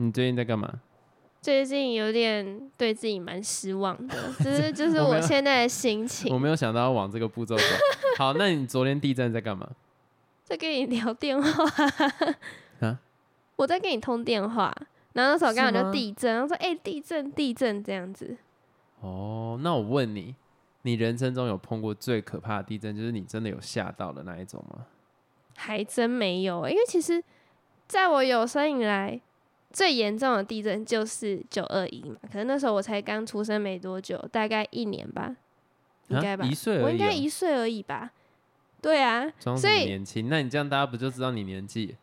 你最近在干嘛？最近有点对自己蛮失望的，只 是就是我现在的心情我。没有想到要往这个步骤走。好，那你昨天地震在干嘛？在跟你聊电话 啊，我在跟你通电话，然后那时候刚好就地震，然后说哎、地震地震这样子，哦，那我问你，你人生中有碰过最可怕的地震，就是你真的有吓到的那一种吗？还真没有、欸因为其实在我有生以来最严重的地震就是九二一嘛，可能那时候我才刚出生没多久，大概一年吧，应该吧，啊一岁我应该一岁而已吧，对啊，装年轻？那你这样大家不就知道你年纪？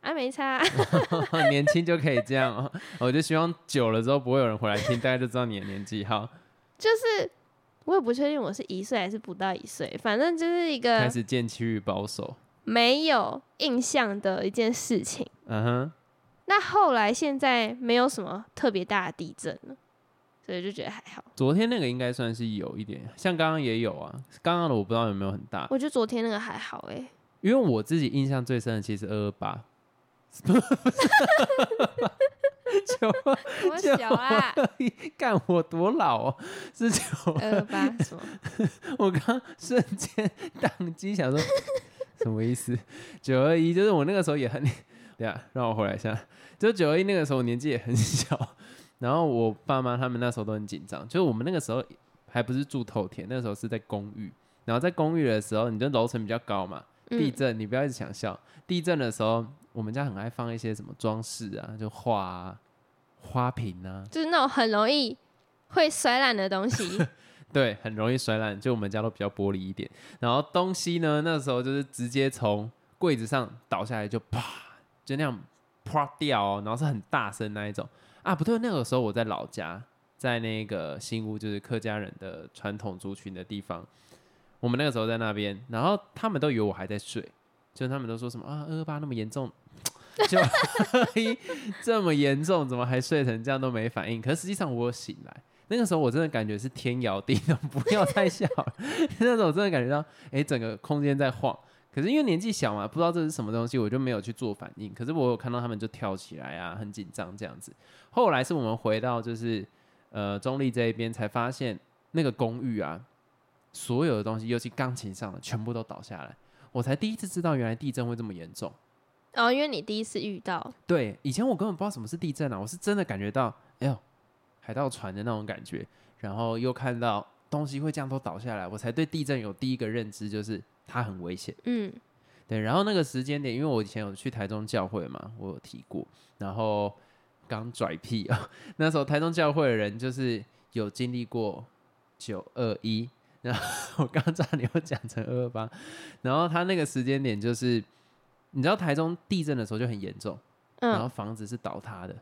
啊没差，年轻就可以这样哦。我就希望久了之后不会有人回来听，大家就知道你的年纪。好，就是我也不确定我是一岁还是不到一岁，反正就是一个开始渐趋于保守。没有印象的一件事情。嗯哼，那后来现在没有什么特别大的地震了，所以就觉得还好。昨天那个应该算是有一点，像刚刚也有啊。刚刚的我不知道有没有很大，我觉得昨天那个还好哎、因为我自己印象最深的其实二二八。九我小啊，干我多老哦，是九二八什么？我刚瞬间 宕机，想说 什么意思？九二一就是我那个时候也很，对啊，让我回来一下，就九二一那个时候年纪也很小，然后我爸妈他们那时候都很紧张，就是我们那个时候还不是住透天，那个时候是在公寓，然后在公寓的时候，你的楼层比较高嘛，地嗯，震你不要一直想笑，地震的时候我们家很爱放一些什么装饰啊，就画啊、花瓶啊，就是那种很容易会摔烂的东西。对，很容易摔烂，就我们家都比较玻璃一点。然后东西呢，那时候就是直接从柜子上倒下来，就啪，就那样啪掉，然后是很大声那一种啊。不对，那个时候我在老家，在那个新屋，就是客家人的传统族群的地方。我们那个时候在那边，然后他们都以为我还在睡，就他们都说什么啊，二二八那么严重，就 这么严重，怎么还睡成这样都没反应？可是实际上我醒来。那个时候我真的感觉是天摇地动，不要再笑。那时候我真的感觉到，哎、整个空间在晃。可是因为年纪小嘛，不知道这是什么东西，我就没有去做反应。可是我有看到他们就跳起来啊，很紧张这样子。后来是我们回到就是呃中立这一边，才发现那个公寓啊，所有的东西，尤其钢琴上的，全部都倒下来。我才第一次知道，原来地震会这么严重。哦，因为你第一次遇到，对，以前我根本不知道什么是地震啊，我是真的感觉到，哎呦，海盗船的那种感觉，然后又看到东西会这样都倒下来，我才对地震有第一个认知，就是它很危险。嗯，对，然后那个时间点，因为我以前有去台中教会嘛，我有提过，然后刚拽屁啊，那时候台中教会的人就是有经历过九二一，然后 我刚刚差点又讲成二二八，然后他那个时间点就是，你知道台中地震的时候就很严重。然后嗯，房子是倒塌的。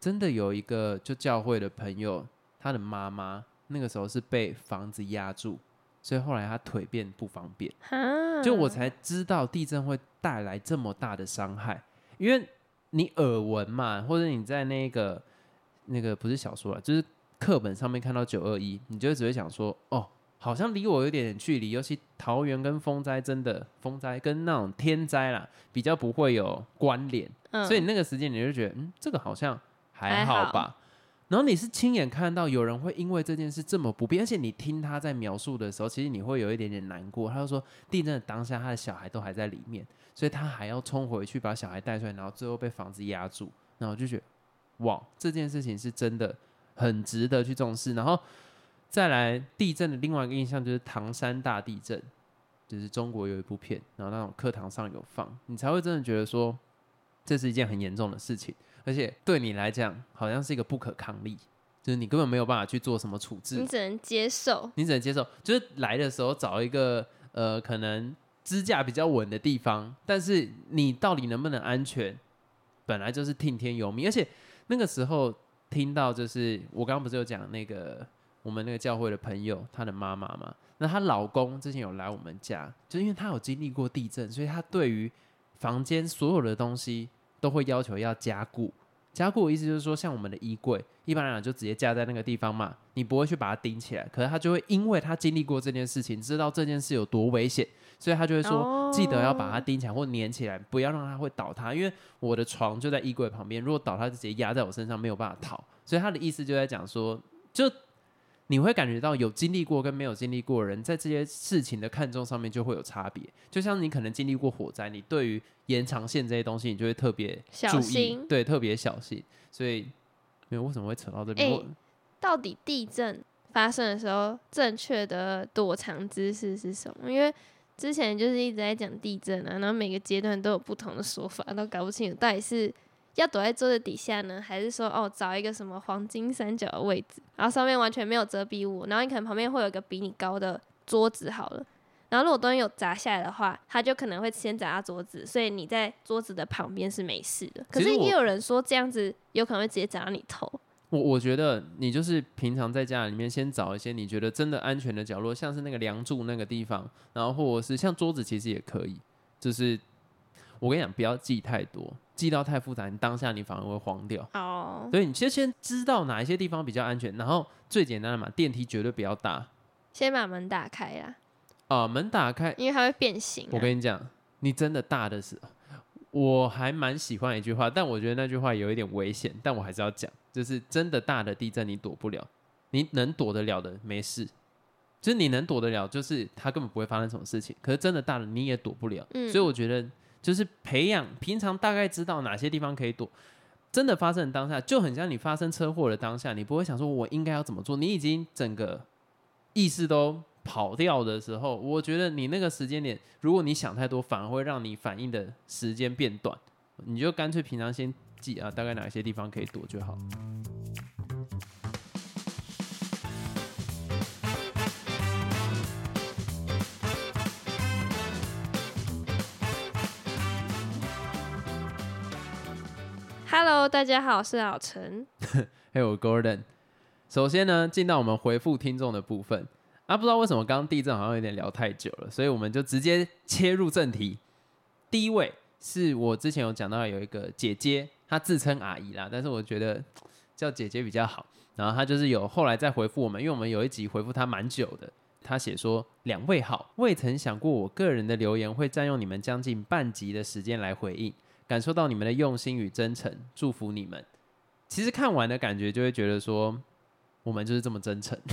真的有一个就教会的朋友，他的妈妈那个时候是被房子压住，所以后来他腿变不方便。就我才知道地震会带来这么大的伤害，因为你耳闻嘛，或者你在那个那个不是小说了，就是课本上面看到九二一，你就只会想说，哦，好像离我有点点距离，尤其桃园跟风灾真的风灾跟那种天灾啦，比较不会有关联。嗯，所以那个时间你就觉得，嗯，这个好像还好吧。然后你是亲眼看到有人会因为这件事这么不便，而且你听他在描述的时候，其实你会有一点点难过。他就说，地震的当下，他的小孩都还在里面，所以他还要冲回去把小孩带出来，然后最后被房子压住。然后我就觉得，哇，这件事情是真的很值得去重视。然后再来地震的另外一个印象就是唐山大地震，就是中国有一部片，然后那种课堂上有放，你才会真的觉得说。这是一件很严重的事情，而且对你来讲好像是一个不可抗力，就是你根本没有办法去做什么处置你，只能接受，你只能接受，就是来的时候找一个呃可能支架比较稳的地方，但是你到底能不能安全，本来就是听天由命，而且那个时候听到就是我刚刚不是有讲那个我们那个教会的朋友，他的妈妈嘛，那她老公之前有来我们家，就因为他有经历过地震，所以他对于房间所有的东西都会要求要加固。加固的意思就是说，像我们的衣柜，一般来讲就直接架在那个地方嘛，你不会去把它钉起来。可是他就会因为他经历过这件事情，知道这件事有多危险，所以他就会说、哦记得要把它钉起来或粘起来，不要让它会倒塌，因为我的床就在衣柜旁边，如果倒塌就直接压在我身上，没有办法逃。所以他的意思就在讲说，就你会感觉到有经历过跟没有经历过的人，在这些事情的看重上面就会有差别。就像你可能经历过火灾，你对于延长线这些东西，你就会特别小心对，特别小心。所以，没有为什么会扯到这边？哎到底地震发生的时候，正确的躲藏姿势是什么？因为之前就是一直在讲地震啊，然后每个阶段都有不同的说法，都搞不清楚到底是要躲在桌子底下呢，还是说哦找一个什么黄金三角的位置，然后上面完全没有遮蔽物，然后你可能旁边会有一个比你高的桌子好了。然后如果东西有砸下来的话，它就可能会先砸到桌子，所以你在桌子的旁边是没事的。可是也有人说这样子有可能会直接砸到你头。我我觉得你就是平常在家里面先找一些你觉得真的安全的角落，像是那个梁柱那个地方，然后或者是像桌子，其实也可以。就是我跟你讲，不要记太多，记到太复杂，你当下你反而会慌掉。哦，所以你先先知道哪一些地方比较安全，然后最简单的嘛，电梯绝对不要搭先把门打开啦，啊、门打开。因为它会变形、啊。我跟你讲，你真的大的时候，我还蛮喜欢一句话，但我觉得那句话有一点危险，但我还是要讲，就是真的大的地震你躲不了，你能躲得了的没事，就是你能躲得了，就是它根本不会发生什么事情。可是真的大了你也躲不了，嗯所以我觉得就是培养平常大概知道哪些地方可以躲。真的发生当下，就很像你发生车祸的当下，你不会想说我应该要怎么做，你已经整个意识都跑掉的时候，我觉得你那个时间点，如果你想太多，反而会让你反应的时间变短。你就干脆平常先记啊，大概哪些地方可以躲就好。Hello，大家好，我是老陈。还有 Gordon。首先呢，进到我们回复听众的部分啊，不知道为什么刚刚地震好像有点聊太久了，所以我们就直接切入正题。第一位是我之前有讲到有一个姐姐，她自称阿姨啦，但是我觉得叫姐姐比较好。然后她就是有后来再回复我们，因为我们有一集回复她蛮久的。她写说：“两位好，未曾想过我个人的留言会占用你们将近半集的时间来回应，感受到你们的用心与真诚，祝福你们。”其实看完的感觉就会觉得说，我们就是这么真诚。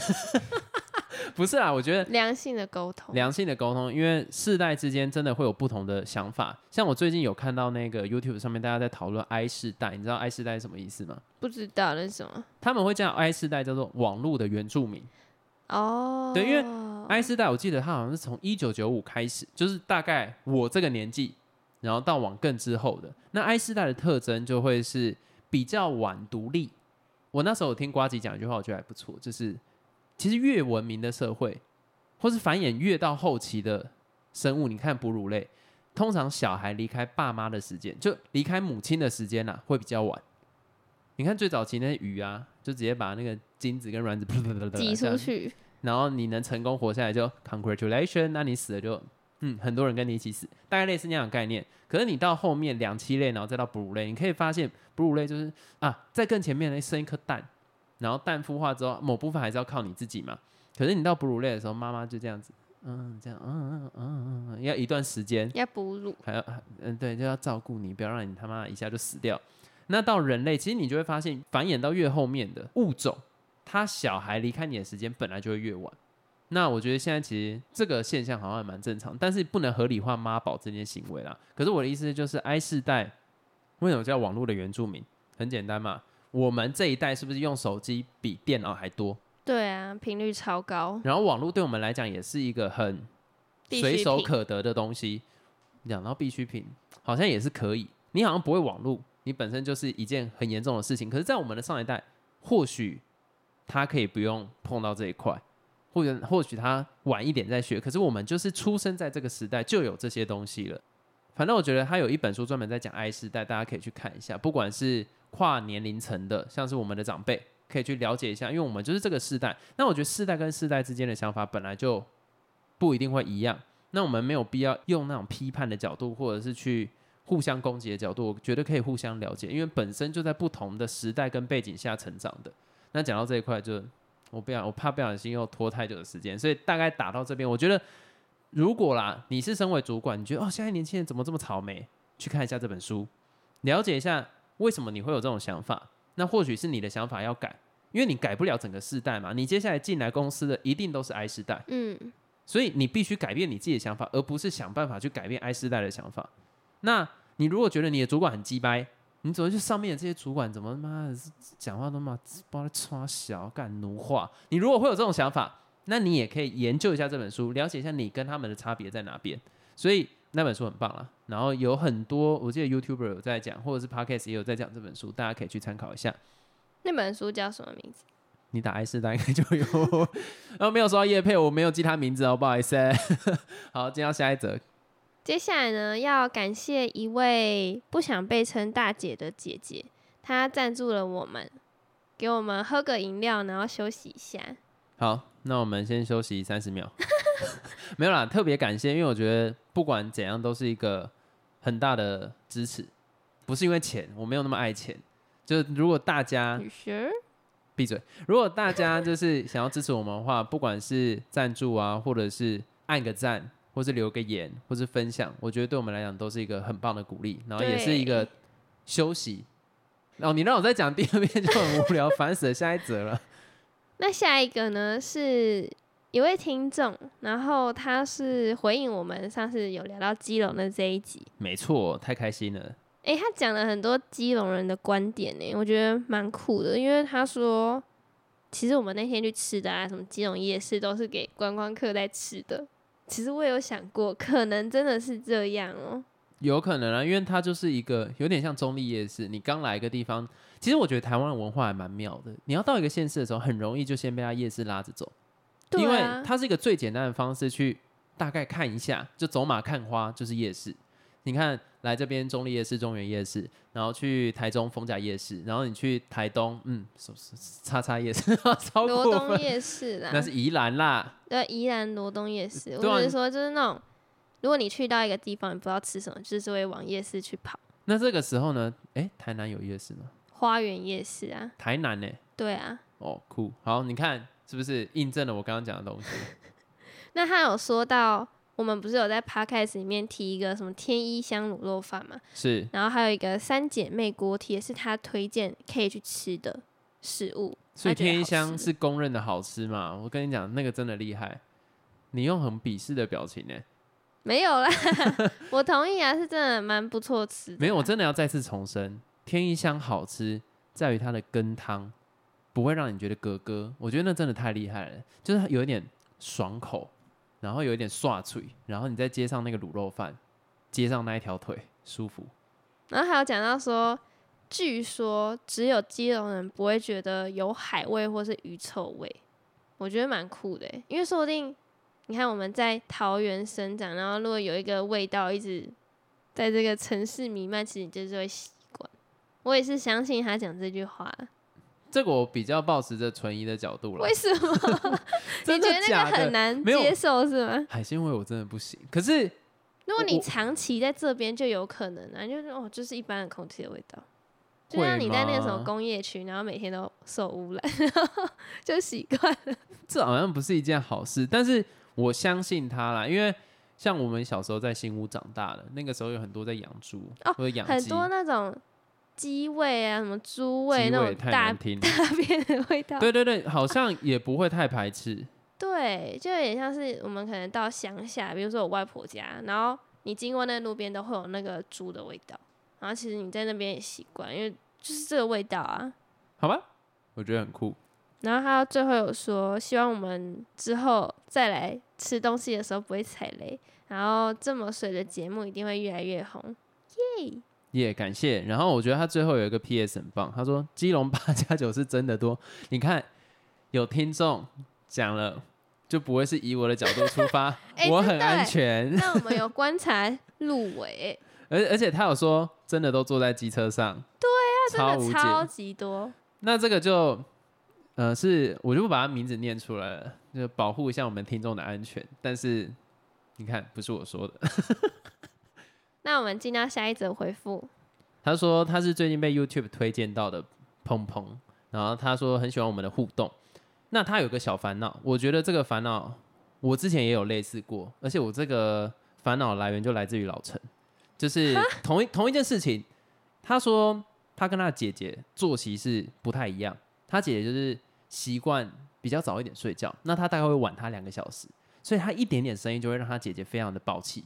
不是啊，我觉得良性的沟通，良性的沟通，因为世代之间真的会有不同的想法。像我最近有看到那个 YouTube 上面大家在讨论 I 世代，你知道 I 世代是什么意思吗？不知道那是什么他们会叫 I 世代叫做网络的原住民。哦。对因为 I 世代我记得他好像是从一九九五开始，就是大概我这个年纪，然后到往更之后的。那 I 世代的特征就会是比较晚独立。我那时候有听瓜吉讲一句话，我觉得还不错，就是其实越文明的社会，或是繁衍越到后期的生物，你看哺乳类，通常小孩离开爸妈的时间，就离开母亲的时间呐、会比较晚。你看最早期那些鱼啊，就直接把那个精子跟卵子 挤出去，然后你能成功活下来就 congratulation，那你死了就嗯很多人跟你一起死，大概类似那样的概念。可是你到后面两栖类，然后再到哺乳类，你可以发现哺乳类就是啊，在更前面的生一颗蛋，然后蛋孵化之后，某部分还是要靠你自己嘛。可是你到哺乳类的时候，妈妈就这样子，嗯，这样，嗯嗯嗯嗯嗯，要一段时间，要哺乳，还要嗯对，就要照顾你，不要让你他妈一下就死掉。那到人类，其实你就会发现，繁衍到越后面的物种，它小孩离开你的时间本来就会越晚。那我觉得现在其实这个现象好像还蛮正常，但是不能合理化妈宝这件行为啦。可是我的意思就是，I 世代为什么叫网络的原住民？很简单嘛，我们这一代是不是用手机比电脑还多？对啊，频率超高，然后网络对我们来讲也是一个很随手可得的东西。讲到必需品，好像也是可以。你好像不会网络，你本身就是一件很严重的事情。可是，在我们的上一代，或许他可以不用碰到这一块，或者或许他晚一点再学。可是我们就是出生在这个时代就有这些东西了。反正我觉得他有一本书专门在讲 I 世代，大家可以去看一下。不管是跨年龄层的，像是我们的长辈，可以去了解一下，因为我们就是这个世代。那我觉得世代跟世代之间的想法本来就不一定会一样。那我们没有必要用那种批判的角度，或者是去互相攻击的角度，我觉得可以互相了解，因为本身就在不同的时代跟背景下成长的。那讲到这一块就，我不想，我怕不小心又拖太久的时间，所以大概打到这边，我觉得如果啦，你是身为主管，你觉得哦，现在年轻人怎么这么草莓？去看一下这本书，了解一下为什么你会有这种想法。那或许是你的想法要改，因为你改不了整个世代嘛。你接下来进来公司的一定都是 I 世代，嗯，所以你必须改变你自己的想法，而不是想办法去改变 I 世代的想法。那你如果觉得你的主管很鸡掰，你走去上面的这些主管怎么妈的讲话都嘛把他穿小干奴化？你如果会有这种想法，那你也可以研究一下这本书，了解一下你跟他们的差别在哪边。所以那本书很棒啦，然后有很多我记得 YouTuber 有在讲，或者是 Podcast 也有在讲这本书，大家可以去参考一下。那本书叫什么名字？你打四大应该就有，然 后没有说到叶配，我没有记他名字哦，不好意思。好，接到下一则。接下来呢，要感谢一位不想被称大姐的姐姐，她赞助了我们，给我们喝个饮料，然后休息一下。好，那我们先休息三十秒。没有啦，特别感谢，因为我觉得不管怎样都是一个很大的支持，不是因为钱，我没有那么爱钱。就是如果大家？闭嘴，如果大家就是想要支持我们的话，不管是赞助啊，或者是按个赞，或是留个言，或是分享，我觉得对我们来讲都是一个很棒的鼓励，然后也是一个休息。哦，你让我再讲第二遍就很无聊，烦死了。下一则了。那下一个呢，是一位听众，然后他是回应我们上次有聊到基隆的这一集。没错，太开心了。诶，他讲了很多基隆人的观点呢，我觉得蛮酷的。因为他说，其实我们那天去吃的啊，什么基隆夜市都是给观光客在吃的。其实我有想过，可能真的是这样哦。有可能啊，因为它就是一个有点像中立夜市。你刚来一个地方，其实我觉得台湾的文化还蛮妙的。你要到一个县市的时候，很容易就先被它夜市拉着走，因为它是一个最简单的方式去大概看一下，就走马看花就是夜市。你看，来这边中立夜市、中原夜市，然后去台中丰甲夜市，然后你去台东，嗯，叉叉夜市，超罗东夜市啦，那是宜兰啦，对，宜兰罗东夜市。我是说，就是那种，如果你去到一个地方，你不知道吃什么，就是会往夜市去跑。那这个时候呢？哎，台南有夜市吗？花园夜市啊，台南呢？对啊。哦，酷，好，你看是不是印证了我刚刚讲的东西？那他有说到。我们不是有在 podcast 里面提一个什么天一香卤肉饭嘛？是。然后还有一个三姐妹锅贴，是他推荐可以去吃的食物。所以天一香是公认的好吃嘛？我跟你讲，那个真的厉害。你用很鄙视的表情呢？没有啦，我同意啊，是真的蛮不错吃。没有，我真的要再次重申，天一香好吃在于它的羹汤不会让你觉得咯咯。我觉得那真的太厉害了，就是有一点爽口。然后有一点刷脆，然后你再接上那个卤肉饭，接上那一条腿，舒服。然后还有讲到说，据说只有基隆人不会觉得有海味或是鱼臭味，我觉得蛮酷的，因为说不定你看我们在桃园生长，然后如果有一个味道一直在这个城市弥漫，其实你就是会习惯。我也是相信他讲这句话。这个我比较抱持着存疑的角度了。为什么？你觉得那个很难接受是吗？海鲜味我真的不行。可是如果你长期在这边，就有可能啊，就是哦，就是一般的空气的味道。就像你在那个什么工业区，然后每天都受污染，就习惯了。这好像不是一件好事，但是我相信他啦，因为像我们小时候在新屋长大的，那个时候有很多在养猪或者养很多那种。鸡味啊，什么猪味那种大 大便的味道，对对对，好像也不会太排斥。对，就有点像是我们可能到乡下，比如说我外婆家，然后你经过那路边都会有那个猪的味道，然后其实你在那边也习惯，因为就是这个味道啊。好吧，我觉得很酷。然后他最后有说，希望我们之后再来吃东西的时候不会踩雷，然后这么水的节目一定会越来越红，耶！也感谢，然后我觉得他最后有一个 P.S. 很棒，他说基隆八加九是真的多。你看有听众讲了，就不会是以我的角度出发，我很安全。那我们 有观察入围，而而且他有说真的都坐在机车上，对啊，真的超级多。那这个就呃是我就不把他名字念出来了，就保护一下我们听众的安全。但是你看，不是我说的。那我们进到下一则回复。他说他是最近被 YouTube 推荐到的鹏鹏，然后他说很喜欢我们的互动。那他有个小烦恼，我觉得这个烦恼我之前也有类似过，而且我这个烦恼来源就来自于老陈，就是同一同一件事情。他说他跟他的姐姐作息是不太一样，他姐姐就是习惯比较早一点睡觉，那他大概会晚他两个小时，所以他一点点声音就会让他姐姐非常的暴气。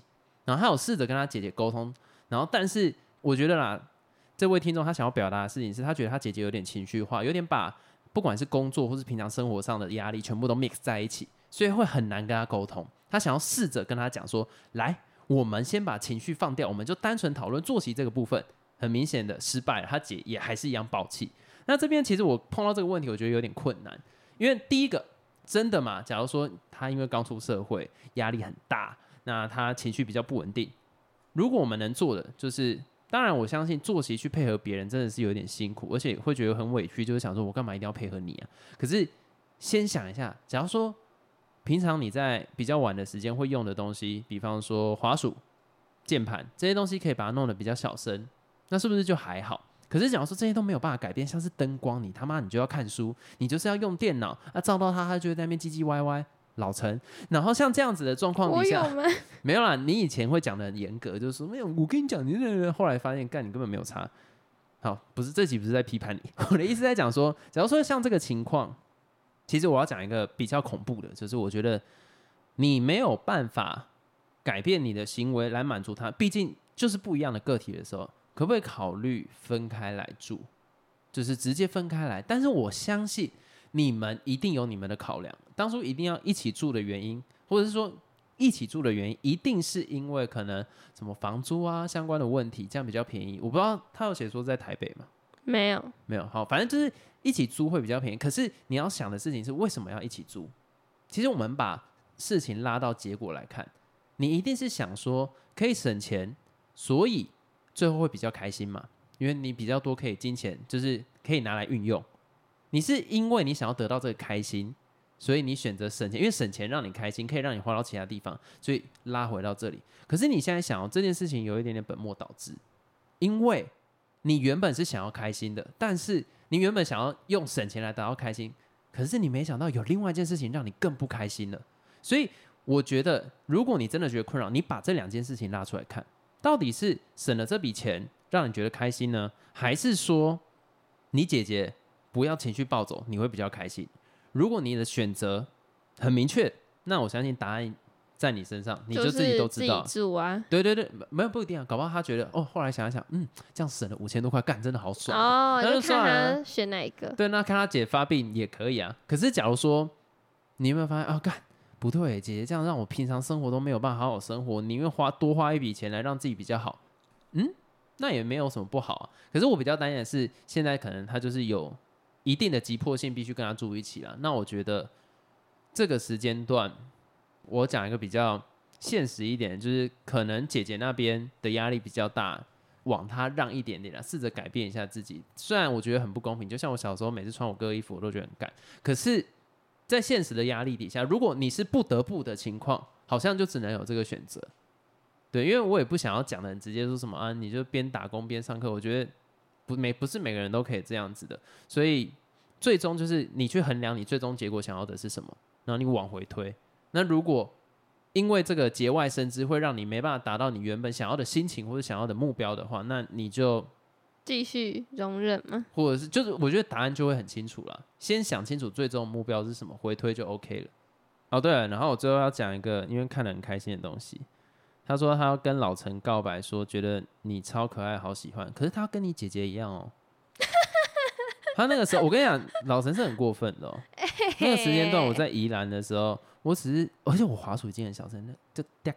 然后他有试着跟他姐姐沟通，然后但是我觉得啦，这位听众他想要表达的事情是他觉得他姐姐有点情绪化，有点把不管是工作或是平常生活上的压力全部都 mix 在一起，所以会很难跟他沟通。他想要试着跟他讲说，来，我们先把情绪放掉，我们就单纯讨论作息这个部分。很明显的失败了，他姐也还是一样暴气。那这边其实我碰到这个问题，我觉得有点困难，因为第一个真的嘛，假如说他因为刚出社会，压力很大，那他情绪比较不稳定。如果我们能做的，就是当然我相信作息去配合别人真的是有点辛苦，而且会觉得很委屈，就是想说我干嘛一定要配合你啊？可是先想一下，假如说平常你在比较晚的时间会用的东西，比方说滑鼠、键盘这些东西，可以把它弄得比较小声。那是不是就还好？可是假如说这些都没有办法改变，像是灯光，你他妈你就要看书，你就是要用电脑，啊照到他，他就会在那边唧唧歪歪。老陈，然后像这样子的状况底下，没有啦。你以前会讲的很严格，就是说没有。我跟你讲，你后来发现干，你根本没有差。好，不是这集不是在批判你，我的意思在讲说，假如说像这个情况，其实我要讲一个比较恐怖的，就是我觉得你没有办法改变你的行为来满足他，毕竟就是不一样的个体的时候。可不可以考虑分开来住，就是直接分开来？但是我相信你们一定有你们的考量。当初一定要一起住的原因，或者是说一起住的原因，一定是因为可能什么房租啊相关的问题，这样比较便宜。我不知道他有写说在台北吗？没有，没有。好，反正就是一起租会比较便宜。可是你要想的事情是为什么要一起租？其实我们把事情拉到结果来看，你一定是想说可以省钱，所以。最后会比较开心嘛？因为你比较多可以金钱，就是可以拿来运用。你是因为你想要得到这个开心，所以你选择省钱，因为省钱让你开心，可以让你花到其他地方，所以拉回到这里。可是你现在想要这件事情有一点点本末倒置，因为你原本是想要开心的，但是你原本想要用省钱来达到开心，可是你没想到有另外一件事情让你更不开心了。所以我觉得，如果你真的觉得困扰，你把这两件事情拉出来看。到底是省了这笔钱让你觉得开心呢，还是说你姐姐不要情绪暴走，你会比较开心？如果你的选择很明确，那我相信答案在你身上，你就自己都知道。住啊，对对对，没有不一定啊，搞不好他觉得哦，后来想一想，嗯，这样省了五千多块，干真的好爽哦。那就看他选哪一个。对，那看他姐发病也可以啊。可是假如说你有没有发现啊，干？不对，姐姐这样让我平常生活都没有办法好好生活，宁愿花多花一笔钱来让自己比较好，嗯，那也没有什么不好啊。可是我比较担心的是，现在可能他就是有一定的急迫性，必须跟他住一起了。那我觉得这个时间段，我讲一个比较现实一点，就是可能姐姐那边的压力比较大，往他让一点点啊，试着改变一下自己。虽然我觉得很不公平，就像我小时候每次穿我哥衣服，我都觉得很干，可是。在现实的压力底下，如果你是不得不的情况，好像就只能有这个选择。对，因为我也不想要讲的很直接，说什么啊，你就边打工边上课。我觉得不每不是每个人都可以这样子的，所以最终就是你去衡量你最终结果想要的是什么，然后你往回推。那如果因为这个节外生枝会让你没办法达到你原本想要的心情或者想要的目标的话，那你就。继续容忍吗？或者是就是，我觉得答案就会很清楚了。先想清楚最终目标是什么，回推就 OK 了。哦，对了，然后我最后要讲一个，因为看得很开心的东西。他说他要跟老陈告白，说觉得你超可爱，好喜欢。可是他跟你姐姐一样哦。他那个时候，我跟你讲，老陈是很过分的。哦。那个时间段我在宜兰的时候，我只是，而且我滑鼠已经很小声了，就掉。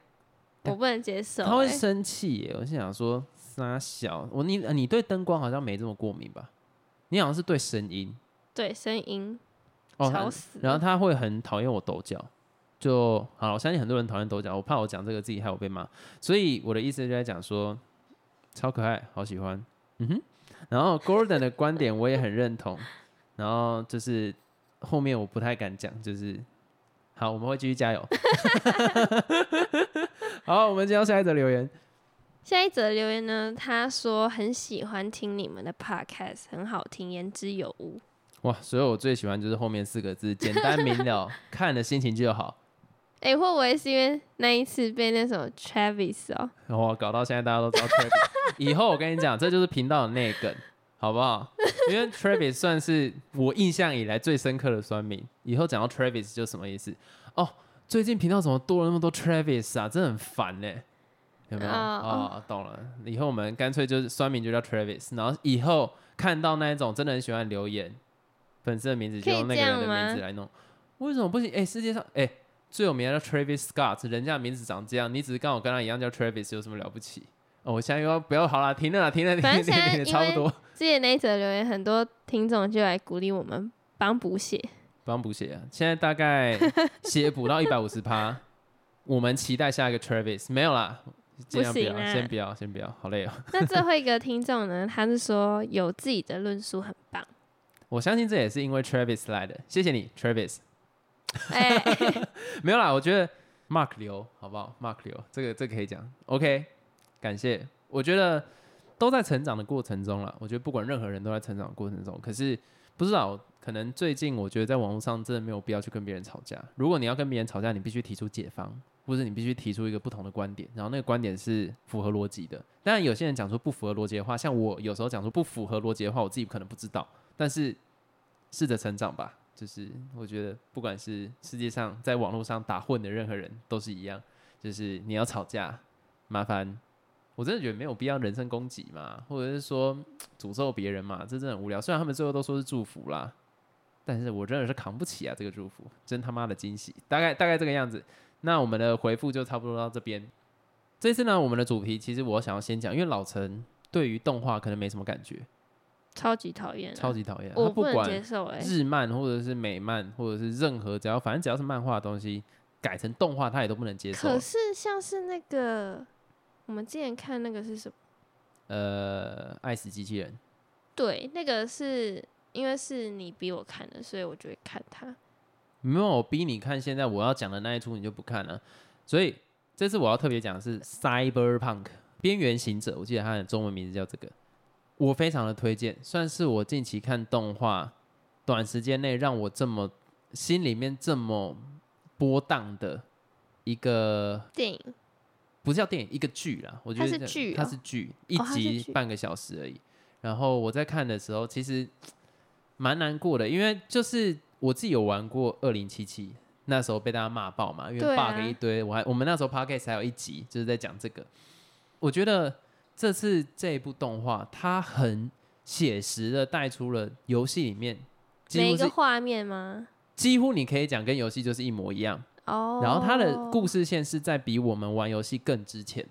我不能接受。他会生气耶，我心想说。傻小我你你对灯光好像没这么过敏吧？你好像是对声音，对声音吵死。然后他会很讨厌我抖脚，就好。我相信很多人讨厌抖脚，我怕我讲这个自己害我被骂。所以我的意思就在讲说，超可爱，好喜欢。嗯哼。然后 Gordon 的观点我也很认同。然后就是后面我不太敢讲，就是好，我们会继续加油。好，我们接到下一则留言。下一则留言呢？他说很喜欢听你们的 podcast，很好听，言之有物。哇！所以我最喜欢就是后面四个字，简单明了，看的心情就好。哎、会不会是因为那一次被那什么 Travis 哦？然后搞到现在大家都知道 Travis。以后我跟你讲，这就是频道的内梗，好不好？因为 Travis 算是我印象以来最深刻的酸民。以后讲到 Travis 就什么意思？哦，最近频道怎么多了那么多 Travis 啊？真的很烦呢、有没有？哦哦，懂了。以后我们干脆就是酸民就叫 Travis，然后以后看到那一种真的很喜欢留言，粉丝的名字就用那个人的名字来弄。为什么不行？哎、世界上哎、最有名的叫 Travis Scott，人家的名字长这样，你只是刚好跟他一样叫 Travis，有什么了不起？哦，我现在又要不要好了，停了啦，停了，停了，停了，差不多。之前那一则留言，很多听众就来鼓励我们帮补写。帮补写啊，现在大概写补到一百五十趴，我们期待下一个 Travis 没有啦，尽量不要，不行啊先不要，先不要，好累哦。那最后一个听众呢，他是说有自己的论述很棒。我相信这也是因为 Travis 来的，谢谢你，Travis。哎、没有啦，我觉得 Mark 留好不好？Mark 留这个这个可以讲，OK，感谢。我觉得都在成长的过程中了，我觉得不管任何人都在成长的过程中，可是不知道可能最近我觉得在网络上真的没有必要去跟别人吵架。如果你要跟别人吵架，你必须提出解方，或者你必须提出一个不同的观点，然后那个观点是符合逻辑的。当然，有些人讲出不符合逻辑的话，像我有时候讲出不符合逻辑的话，我自己可能不知道，但是试着成长吧。就是我觉得，不管是世界上在网络上打混的任何人都是一样，就是你要吵架，麻烦，我真的觉得没有必要人身攻击嘛，或者是说诅咒别人嘛，这真的很无聊。虽然他们最后都说是祝福啦，但是我真的是扛不起啊，这个祝福真他妈的惊喜，大概大概这个样子。那我们的回复就差不多到这边。这次呢，我们的主题其实我想要先讲，因为老陈对于动画可能没什么感觉，超级讨厌啊，超级讨厌，我不能他不管接受哎、日漫或者是美漫或者是任何只要反正只要是漫画的东西改成动画，他也都不能接受可。是像是那个我们之前看那个是什么？呃，爱死机器人，对，那个是因为是你逼我看的，所以我就会看它。没有我逼你看，现在我要讲的那一出你就不看了，所以这次我要特别讲的是 Cyberpunk 边缘行者，我记得它的中文名字叫这个，我非常的推荐，算是我近期看动画短时间内让我这么心里面这么波荡的一个电影不是叫电影，一个剧啦。我觉它得这是剧哦它是剧，一集半个小时而已。然后我在看的时候，其实蛮难过的，因为就是我自己有玩过二零七七，那时候被大家骂爆嘛，因为 bug 一堆。我还我们那时候 podcast 还有一集就是在讲这个。我觉得这次这一部动画，它很写实的带出了游戏里面几每一个画面吗？几乎你可以讲跟游戏就是一模一样。哦，然后它的故事线是在比我们玩游戏更之前，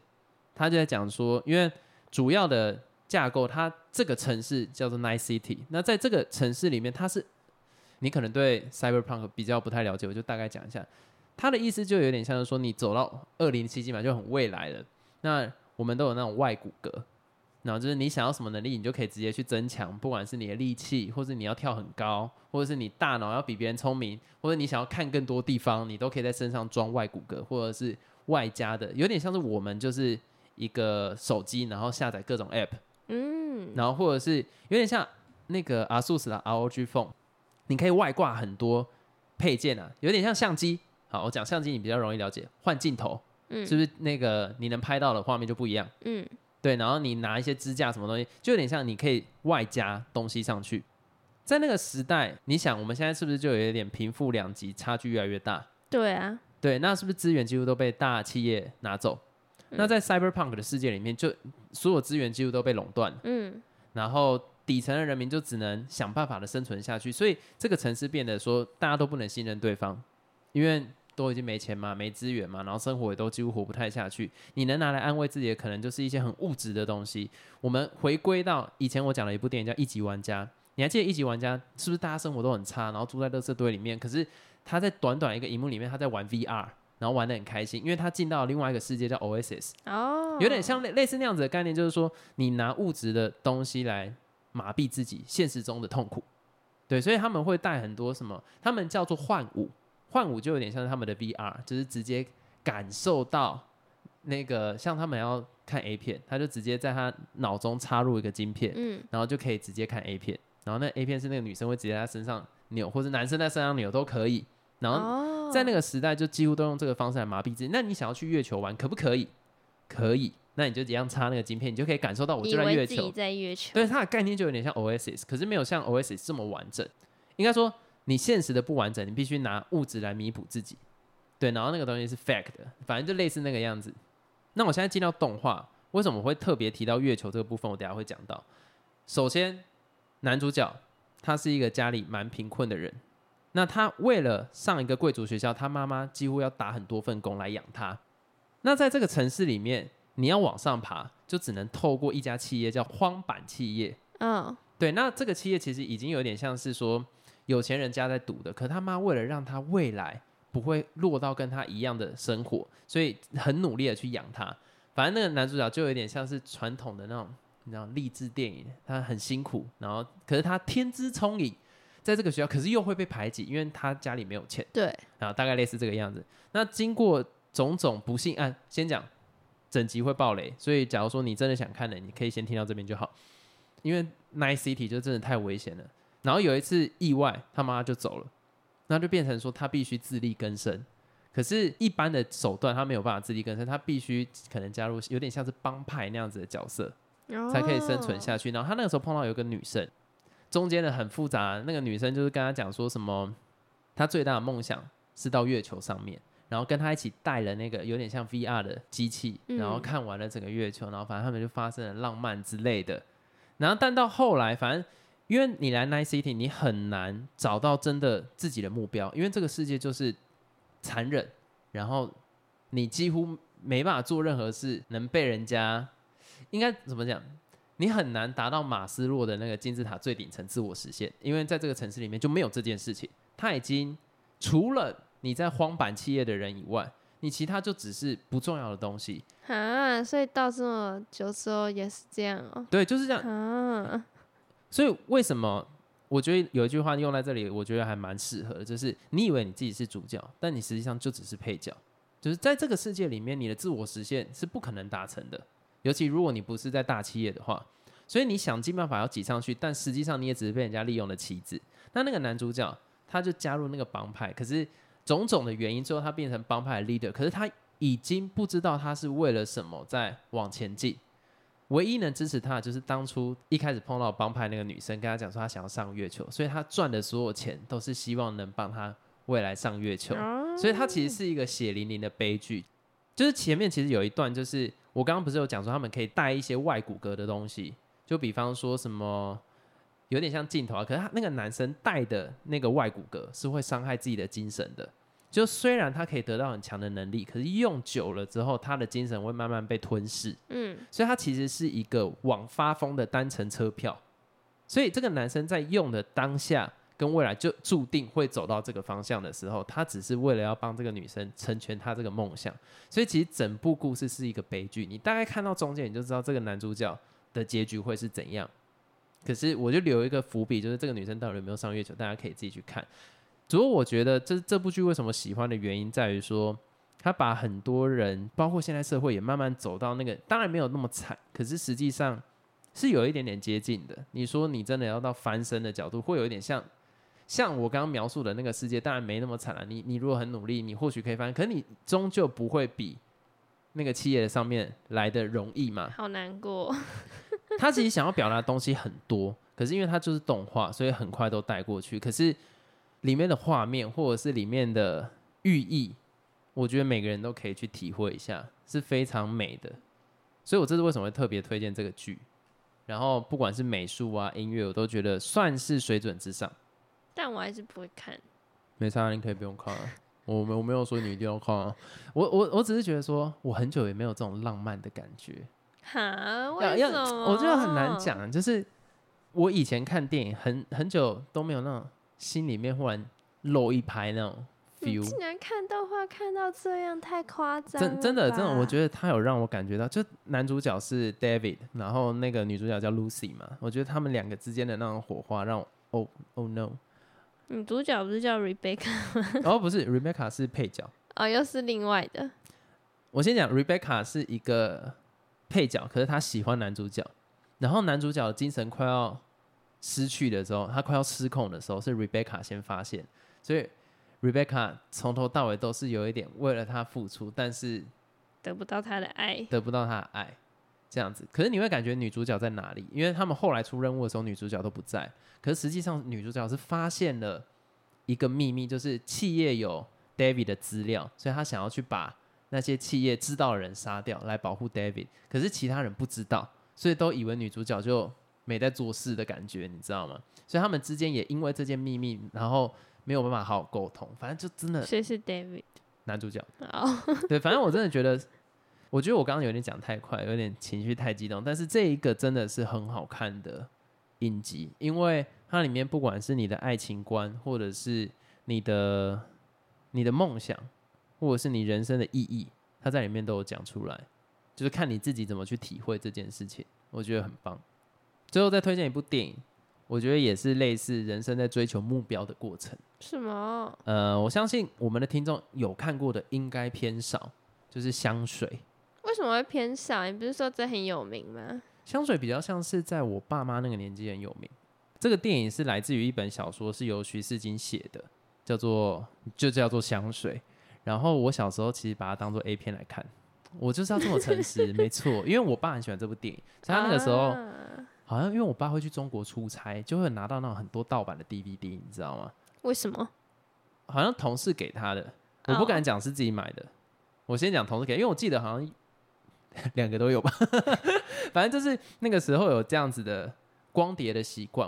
他就在讲说，因为主要的架构，它这个城市叫做 Night City，那在这个城市里面，它是你可能对 Cyberpunk 比较不太了解，我就大概讲一下，他的意思就有点像是说，你走到二零七七嘛，就很未来了，那我们都有那种外骨骼。然后就是你想要什么能力，你就可以直接去增强，不管是你的力气，或是你要跳很高，或者是你大脑要比别人聪明，或者你想要看更多地方，你都可以在身上装外骨骼，或者是外加的，有点像是我们就是一个手机，然后下载各种 app，嗯，然后或者是有点像那个 ASUS 的 ROG Phone，你可以外挂很多配件啊，有点像相机。好，我讲相机你比较容易了解，换镜头，嗯是不是那个你能拍到的画面就不一样？嗯对，然后你拿一些支架什么东西，就有点像你可以外加东西上去。在那个时代，你想我们现在是不是就有一点贫富两极差距越来越大？对啊，对，那是不是资源几乎都被大企业拿走？那在 Cyberpunk 的世界里面，就所有资源几乎都被垄断，嗯然后底层的人民就只能想办法的生存下去，所以这个城市变得说大家都不能信任对方，因为都已经没钱嘛，没资源嘛，然后生活也都几乎活不太下去。你能拿来安慰自己的，可能就是一些很物质的东西。我们回归到以前我讲了一部电影叫《一级玩家》，你还记得《一级玩家》是不是大家生活都很差，然后住在垃圾堆里面？可是他在短短一个荧幕里面，他在玩 VR。然后玩的很开心，因为他进到另外一个世界叫 Oasis，哦，有点像类类似那样子的概念，就是说你拿物质的东西来麻痹自己现实中的痛苦。对，所以他们会带很多什么，他们叫做幻舞，幻舞就有点像是他们的 VR，就是直接感受到那个像他们要看 A 片，他就直接在他脑中插入一个晶片，嗯然后就可以直接看 A 片，然后那 A 片是那个女生会直接在她身上扭，或者男生在身上扭都可以。然后哦，在那个时代就几乎都用这个方式来麻痹自己。那你想要去月球玩，可不可以？可以，那你就一样插那个晶片，你就可以感受到我就在月球。在月球，对，它的概念就有点像 Oasis，可是没有像 Oasis 这么完整。应该说，你现实的不完整，你必须拿物质来弥补自己。对，然后那个东西是 fact 的，反正就类似那个样子。那我现在进到动画，为什么我会特别提到月球这个部分？我等下会讲到。首先，男主角他是一个家里蛮贫困的人，那他为了上一个贵族学校，他妈妈几乎要打很多份工来养他。那在这个城市里面，你要往上爬，就只能透过一家企业叫荒坂企业。嗯，对，那这个企业其实已经有点像是说有钱人家在赌的，可他妈为了让他未来不会落到跟他一样的生活，所以很努力的去养他。反正那个男主角就有点像是传统的那种，你知道励志电影，他很辛苦，然后可是他天资聪颖，在这个学校，可是又会被排挤，因为他家里没有钱。对，啊，大概类似这个样子。那经过种种不幸，啊，先讲整集会爆雷，所以假如说你真的想看的，你可以先听到这边就好，因为 Night City 就真的太危险了。然后有一次意外，他妈就走了，那就变成说他必须自力更生。可是，一般的手段他没有办法自力更生，他必须可能加入有点像是帮派那样子的角色，才可以生存哦。下去。然后他那个时候碰到有一个女生，中间的很复杂。那个女生就是跟他讲说什么，他最大的梦想是到月球上面，然后跟他一起带了那个有点像 VR 的机器，嗯然后看完了整个月球，然后反正他们就发生了浪漫之类的。然后但到后来，反正因为你来 Night City，你很难找到真的自己的目标，因为这个世界就是残忍，然后你几乎没办法做任何事能被人家应该怎么讲？你很难达到马斯洛的那个金字塔最顶层自我实现，因为在这个城市里面就没有这件事情。他已经除了你在荒坂企业的人以外，你其他就只是不重要的东西。啊，所以到这么久之后也是这样哦。对，就是这样。啊，所以为什么我觉得有一句话用在这里，我觉得还蛮适合的，就是你以为你自己是主角，但你实际上就只是配角。就是在这个世界里面，你的自我实现是不可能达成的，尤其如果你不是在大企业的话。所以你想尽办法要挤上去，但实际上你也只是被人家利用的棋子。那那个男主角他就加入那个帮派，可是种种的原因，最后他变成帮派的 leader，可是他已经不知道他是为了什么在往前进。唯一能支持他的就是当初一开始碰到帮派那个女生，跟他讲说他想要上月球，所以他赚的所有钱都是希望能帮他未来上月球。哦所以他其实是一个血淋淋的悲剧。就是前面其实有一段，就是我刚刚不是有讲说他们可以带一些外骨骼的东西，就比方说什么有点像镜头啊，可是他那个男生带的那个外骨骼是会伤害自己的精神的。就虽然他可以得到很强的能力，可是用久了之后，他的精神会慢慢被吞噬。嗯，所以他其实是一个往发疯的单程车票。所以这个男生在用的当下跟未来就注定会走到这个方向的时候，他只是为了要帮这个女生成全他这个梦想。所以其实整部故事是一个悲剧。你大概看到中间，你就知道这个男主角的结局会是怎样。可是我就留一个伏笔，就是这个女生到底有没有上月球，大家可以自己去看。主要我觉得这这部剧为什么喜欢的原因在于说，他把很多人，包括现在社会也慢慢走到那个，当然没有那么惨，可是实际上是有一点点接近的。你说你真的要到翻身的角度，会有一点像像我刚刚描述的那个世界，当然没那么惨了。你你如果很努力，你或许可以翻身，可是你终究不会比那个企业的上面来的容易嘛。好难过。他其实想要表达的东西很多，可是因为他就是动画，所以很快都带过去。可是里面的画面或者是里面的寓意，我觉得每个人都可以去体会一下，是非常美的。所以我这是为什么会特别推荐这个剧。然后不管是美术啊、音乐，我都觉得算是水准之上。但我还是不会看。没差，你可以不用看啊。我没我没有说你一定要看啊。我我我只是觉得说，我很久也没有这种浪漫的感觉。哈？为什，么？我觉得很难。讲，就是我以前看电影很很久都没有那种心里面忽然漏一拍那种 feel，竟然看动画看到这样，太夸张真真的真的，我觉得得他有让我感觉到，就男主角是 David，然后那个女主角叫 Lucy 嘛，我觉得他们两个之间的那种火花让我哦哦 no，女主角不是叫 Rebecca 吗？哦不是 Rebecca 是配角，哦，又是另外的。我先讲 Rebecca 是一个配角，可是她喜欢男主角，然后男主角精神快要失去的时候，他快要失控的时候，是 Rebecca 先发现，所以 Rebecca 从头到尾都是有一点为了他付出，但是得不到他的爱，得不到他的爱，这样子。可是你会感觉女主角在哪里？因为他们后来出任务的时候，女主角都不在。可是实际上，女主角是发现了一个秘密，就是企业有 David 的资料，所以她想要去把那些企业知道的人杀掉，来保护 David。可是其他人不知道，所以都以为女主角就没在做事的感觉，你知道吗？所以他们之间也因为这件秘密，然后没有办法好好沟通。反正就真的谁是 David？男主角。哦，对，反正我真的觉得，我觉得我刚刚有点讲太快，有点情绪太激动。但是这一个真的是很好看的影集，因为它里面不管是你的爱情观，或者是你的你的梦想，或者是你人生的意义，它在里面都有讲出来，就是看你自己怎么去体会这件事情，我觉得很棒。最后再推荐一部电影，我觉得也是类似人生在追求目标的过程。什么？呃，我相信我们的听众有看过的应该偏少，就是香水。为什么会偏少？你不是说这很有名吗？香水比较像是在我爸妈那个年纪很有名。这个电影是来自于一本小说，是由徐世金写的，叫做就叫做香水。然后我小时候其实把它当做 A 片来看，我就是要这么诚实，没错，因为我爸很喜欢这部电影，所以他那个时候、啊好像因为我爸会去中国出差，就会拿到那种很多盗版的 DVD，你知道吗？为什么？好像同事给他的，我不敢哦讲是自己买的。我先讲同事给，因为我记得好像 两个都有吧。反正就是那个时候有这样子的光碟的习惯。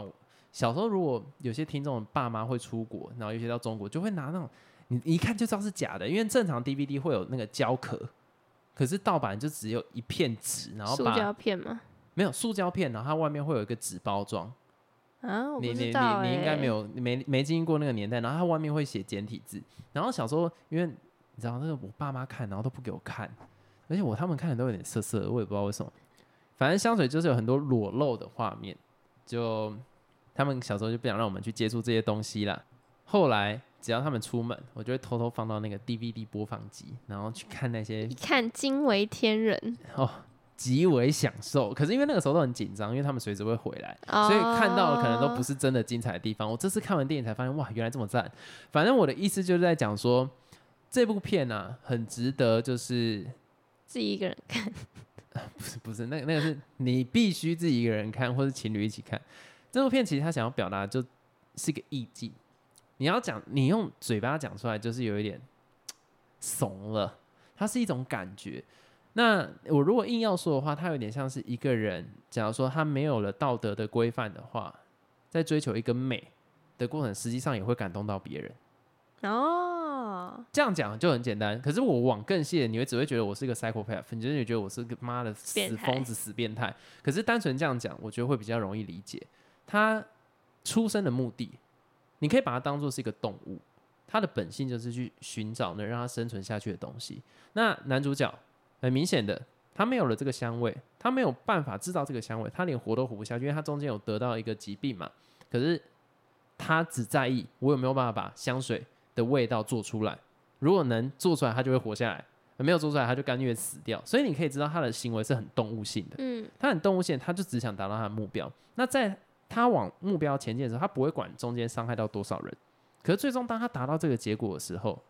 小时候如果有些听众爸妈会出国，然后有些到中国，就会拿那种你一看就知道是假的，因为正常 DVD 会有那个胶壳，可是盗版就只有一片纸，然后塑把胶片吗？没有塑胶片，然后它外面会有一个纸包装。啊，我不你你你你应该没欸。有你没没经历过那个年代，然后它外面会写简体字，然后小时候因为你知道那个我爸妈看，然后都不给我看，而且我他们看的都有点涩涩的，我也不知道为什么。反正香水就是有很多裸露的画面，就他们小时候就不想让我们去接触这些东西啦。后来只要他们出门，我就会偷偷放到那个 DVD 播放机，然后去看那些一看惊为天人，哦，极为享受。可是因为那个时候都很紧张，因为他们随时会回来，所以看到的可能都不是。真的精彩的地方。我这次看完电影才发现，哇，原来这么赞。反正我的意思就是在讲说，这部片呢、很值得，就是自己一个人看，不是不是那个那个是你必须自己一个人看，或是情侣一起看。这部片其实他想要表达就是一个意境，你要讲你用嘴巴讲出来，就是有一点 怂了，它是一种感觉。那我如果硬要说的话，它有点像是一个人，假如说他没有了道德的规范的话，在追求一个美的过程，实际上也会感动到别人。哦，这样讲就很简单，可是我往更细的，你会只会觉得我是一个 psychopath，你就是觉得我是个妈的死疯子、死变态。可是单纯这样讲，我觉得会比较容易理解。他出生的目的，你可以把它当做是一个动物，它的本性就是去寻找能让它生存下去的东西。那男主角很明显的，他没有了这个香味，他没有办法制造这个香味，他连活都活不下去，因为他中间有得到一个疾病嘛。可是他只在意我有没有办法把香水的味道做出来。如果能做出来，他就会活下来；没有做出来，他就甘愿死掉。所以你可以知道他的行为是很动物性的。嗯，他很动物性，他就只想达到他的目标。那在他往目标前进的时候，他不会管中间伤害到多少人。可是最终，当他达到这个结果的时候，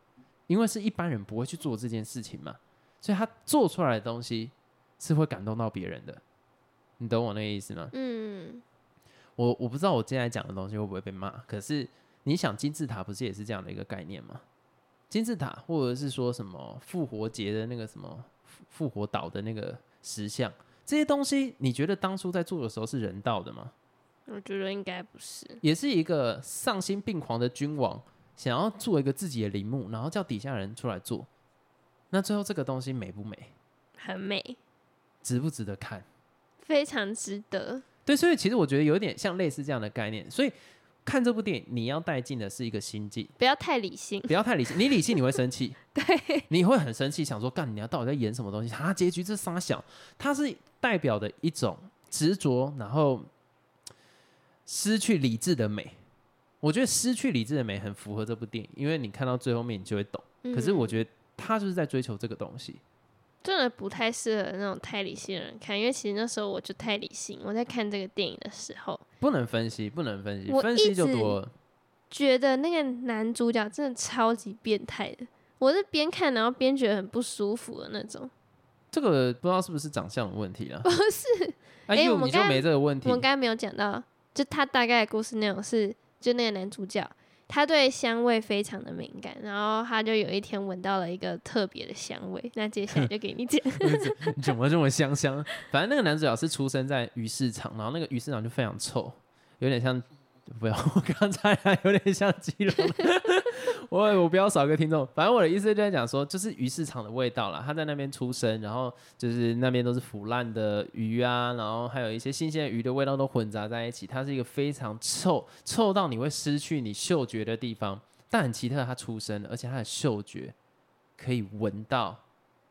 因为是一般人不会去做这件事情嘛，所以他做出来的东西是会感动到别人的。你懂我那个意思吗？嗯，我我不知道我接下来讲的东西会不会被骂，可是你想金字塔不是也是这样的一个概念吗？金字塔或者是说什么复活节的那个什么复复活岛的那个石像，这些东西，你觉得当初在做的时候是人道的吗？我觉得应该不是。也是一个丧心病狂的君王，想要做一个自己的陵墓，然后叫底下人出来做。那最后这个东西美不美？很美，值不值得看？非常值得。对，所以其实我觉得有点像类似这样的概念。所以看这部电影，你要带进的是一个心境，不要太理性。不要太理性。你理性你会生气，对，你会很生气，想说干你要到底在演什么东西？啊，结局这傻小，它是代表的一种执着，然后失去理智的美。我觉得失去理智的美很符合这部电影，因为你看到最后面你就会懂。可是我嗯觉得他就是在追求这个东西。真的不太适合那种太理性的人看，因为其实那时候我就太理性。我在看这个电影的时候，不能分析，不能分析，分析就多了。觉得那个男主角真的超级变态的，我是边看然后边觉得很不舒服的那种。这个不知道是不是长相的问题啊？不是，哎我们刚没这个问题我们刚才没有讲到，就他大概的故事内容是，就那个男主角，他对香味非常的敏感，然后他就有一天闻到了一个特别的香味，那接下来就给你讲。怎么这么香香？反正那个男主角是出生在鱼市场，然后那个鱼市场就非常臭，有点像。不要，我刚才还有点像基隆。我我不要少个听众。反正我的意思就在讲说，就是鱼市场的味道啦。他在那边出生，然后就是那边都是腐烂的鱼啊，然后还有一些新鲜的鱼的味道都混杂在一起。它是一个非常臭，臭到你会失去你嗅觉的地方。但很奇特，他出生，而且他的嗅觉可以闻到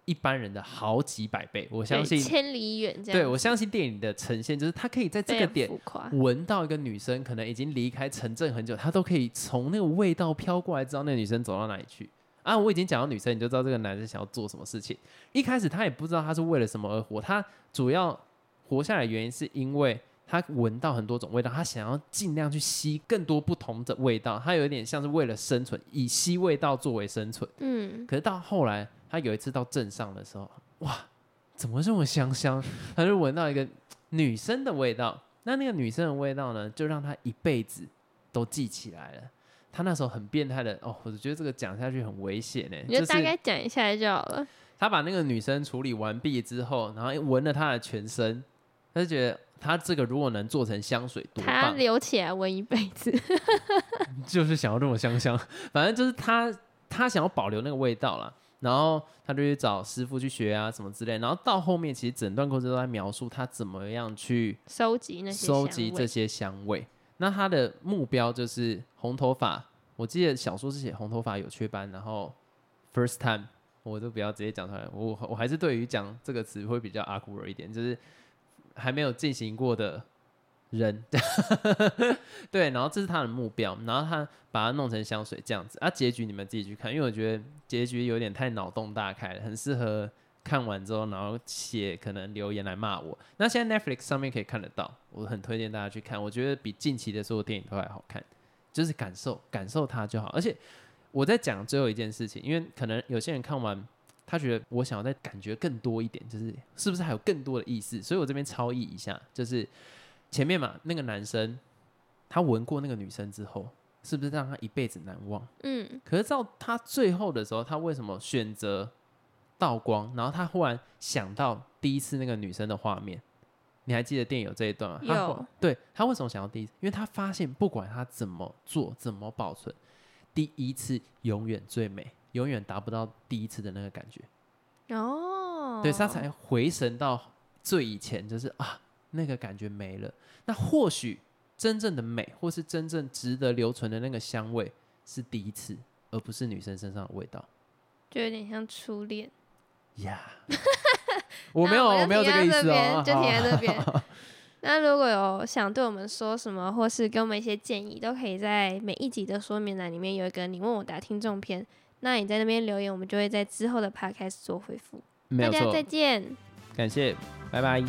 一般人的好几百倍。我相信，千里远这样。对我相信电影的呈现就是他可以在这个点。闻到一个女生可能已经离开城镇很久，他都可以从那个味道飘过来，知道那个女生走到哪里去啊！我已经讲到女生，你就知道这个男生想要做什么事情。一开始他也不知道他是为了什么而活，他主要活下来的原因是因为他闻到很多种味道，他想要尽量去吸更多不同的味道，他有一点像是为了生存，以吸味道作为生存。嗯，可是到后来，他有一次到镇上的时候，哇，怎么这么香香？他就闻到一个女生的味道。那那个女生的味道呢，就让他一辈子都记起来了。他那时候很变态的哦，我觉得这个讲下去很危险呢。你就大概讲一下就好了。他把那个女生处理完毕之后，然后闻了她的全身，他就觉得他这个如果能做成香水，多他！留起来闻一辈子。就是想要这么香香，反正就是他他想要保留那个味道啦。然后他就去找师傅去学啊什么之类，然后到后面其实整段过程都在描述他怎么样去收集那些收集这些香味。那他的目标就是红头发，我记得小说是写红头发有雀斑，然后 first time 我都不要直接讲出来，我我还是对于讲这个词会比较阿古尔一点，就是还没有进行过的人，对，然后这是他的目标，然后他把它弄成香水这样子啊，结局你们自己去看，因为我觉得结局有点太脑洞大开了，很适合看完之后然后写可能留言来骂我。那现在 Netflix 上面可以看得到，我很推荐大家去看，我觉得比近期的所有电影都还好看，就是感受感受它就好。而且我在讲最后一件事情，因为可能有些人看完。他觉得我想要再感觉更多一点，就是是不是还有更多的意思？所以我这边超译一下，就是前面嘛，那个男生他闻过那个女生之后，是不是让他一辈子难忘？嗯，可是到他最后的时候，他为什么选择道光？然后他忽然想到第一次那个女生的画面，你还记得电影有这一段吗？他有对他为什么想要第一次？因为他发现不管他怎么做、怎么保存，第一次永远最美。永远达不到第一次的那个感觉，哦，对，他才回神到最以前，就是啊，那个感觉没了。那或许真正的美，或是真正值得留存的那个香味，是第一次，而不是女生身上的味道，就有点像初恋。呀，我没有，我没有这个意思哦，就停在这边。那如果有想对我们说什么，或是给我们一些建议，都可以在每一集的说明栏里面有一个你问我答听众篇。那你在那边留言，我们就会在之后的 podcast 做回复。大家再见。感谢，拜拜。